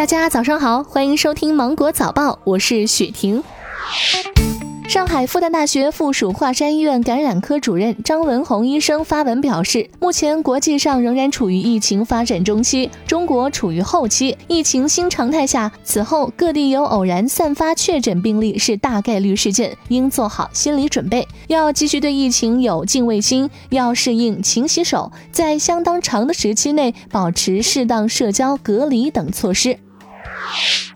大家早上好，欢迎收听芒果早报，我是雪婷。上海复旦大学附属华山医院感染科主任张文宏医生发文表示，目前国际上仍然处于疫情发展中期，中国处于后期。疫情新常态下，此后各地有偶然散发确诊病例是大概率事件，应做好心理准备，要继续对疫情有敬畏心，要适应勤洗手，在相当长的时期内保持适当社交隔离等措施。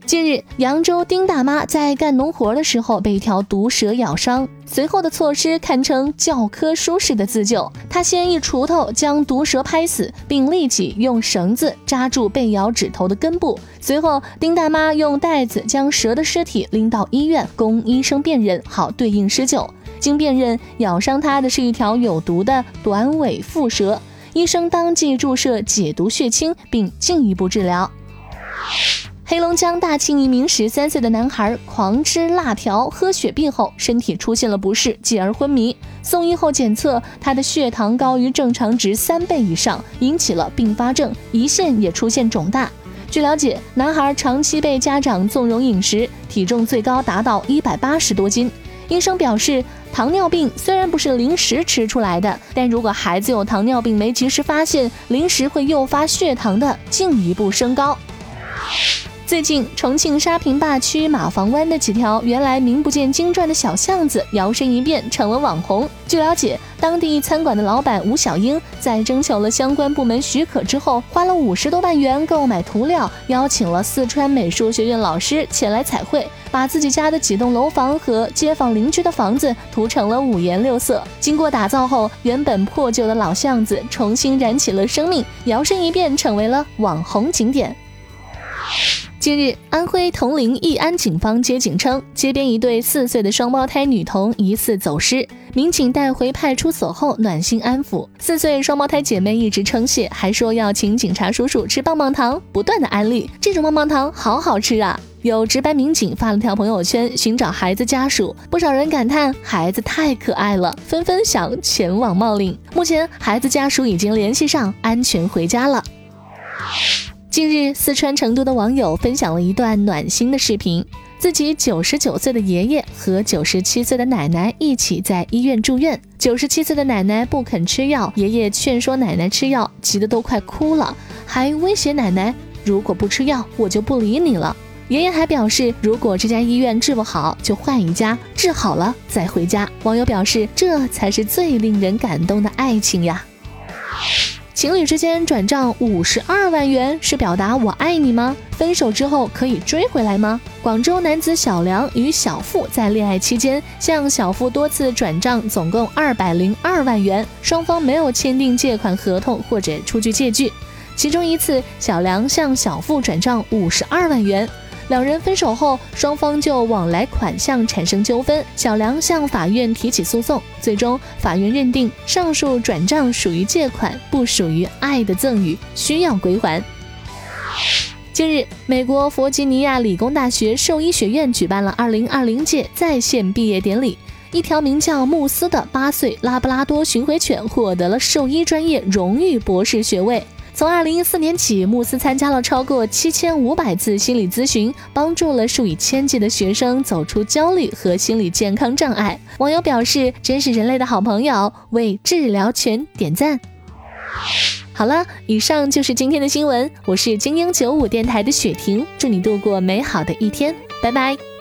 近日，扬州丁大妈在干农活的时候被一条毒蛇咬伤，随后的措施堪称教科书式的自救。她先一锄头将毒蛇拍死，并立即用绳子扎住被咬指头的根部。随后，丁大妈用袋子将蛇的尸体拎到医院供医生辨认，好对应施救。经辨认，咬伤她的是一条有毒的短尾蝮蛇，医生当即注射解毒血清，并进一步治疗。黑龙江大庆一名十三岁的男孩狂吃辣条、喝雪碧后，身体出现了不适，继而昏迷。送医后检测，他的血糖高于正常值三倍以上，引起了并发症，胰腺也出现肿大。据了解，男孩长期被家长纵容饮食，体重最高达到一百八十多斤。医生表示，糖尿病虽然不是零食吃出来的，但如果孩子有糖尿病没及时发现，零食会诱发血糖的进一步升高。最近，重庆沙坪坝区马房湾的几条原来名不见经传的小巷子，摇身一变成了网红。据了解，当地餐馆的老板吴小英在征求了相关部门许可之后，花了五十多万元购买涂料，邀请了四川美术学院老师前来彩绘，把自己家的几栋楼房和街坊邻居的房子涂成了五颜六色。经过打造后，原本破旧的老巷子重新燃起了生命，摇身一变成为了网红景点。近日，安徽铜陵义安警方接警称，街边一对四岁的双胞胎女童疑似走失，民警带回派出所后暖心安抚。四岁双胞胎姐妹一直称谢，还说要请警察叔叔吃棒棒糖，不断的安利这种棒棒糖好好吃啊。有值班民警发了条朋友圈寻找孩子家属，不少人感叹孩子太可爱了，纷纷想前往冒领。目前孩子家属已经联系上，安全回家了。近日，四川成都的网友分享了一段暖心的视频。自己九十九岁的爷爷和九十七岁的奶奶一起在医院住院。九十七岁的奶奶不肯吃药，爷爷劝说奶奶吃药，急得都快哭了，还威胁奶奶：“如果不吃药，我就不理你了。”爷爷还表示，如果这家医院治不好，就换一家，治好了再回家。网友表示，这才是最令人感动的爱情呀。情侣之间转账五十二万元是表达我爱你吗？分手之后可以追回来吗？广州男子小梁与小付在恋爱期间向小付多次转账，总共二百零二万元，双方没有签订借款合同或者出具借据。其中一次，小梁向小付转账五十二万元。两人分手后，双方就往来款项产生纠纷，小梁向法院提起诉讼，最终法院认定上述转账属于借款，不属于爱的赠与，需要归还。近日，美国弗吉尼亚理工大学兽医学院举办了2020届在线毕业典礼，一条名叫慕斯的八岁拉布拉多巡回犬获得了兽医专业荣誉博士学位。从二零一四年起，慕斯参加了超过七千五百次心理咨询，帮助了数以千计的学生走出焦虑和心理健康障碍。网友表示：“真是人类的好朋友，为治疗犬点赞。”好了，以上就是今天的新闻。我是精英九五电台的雪婷，祝你度过美好的一天，拜拜。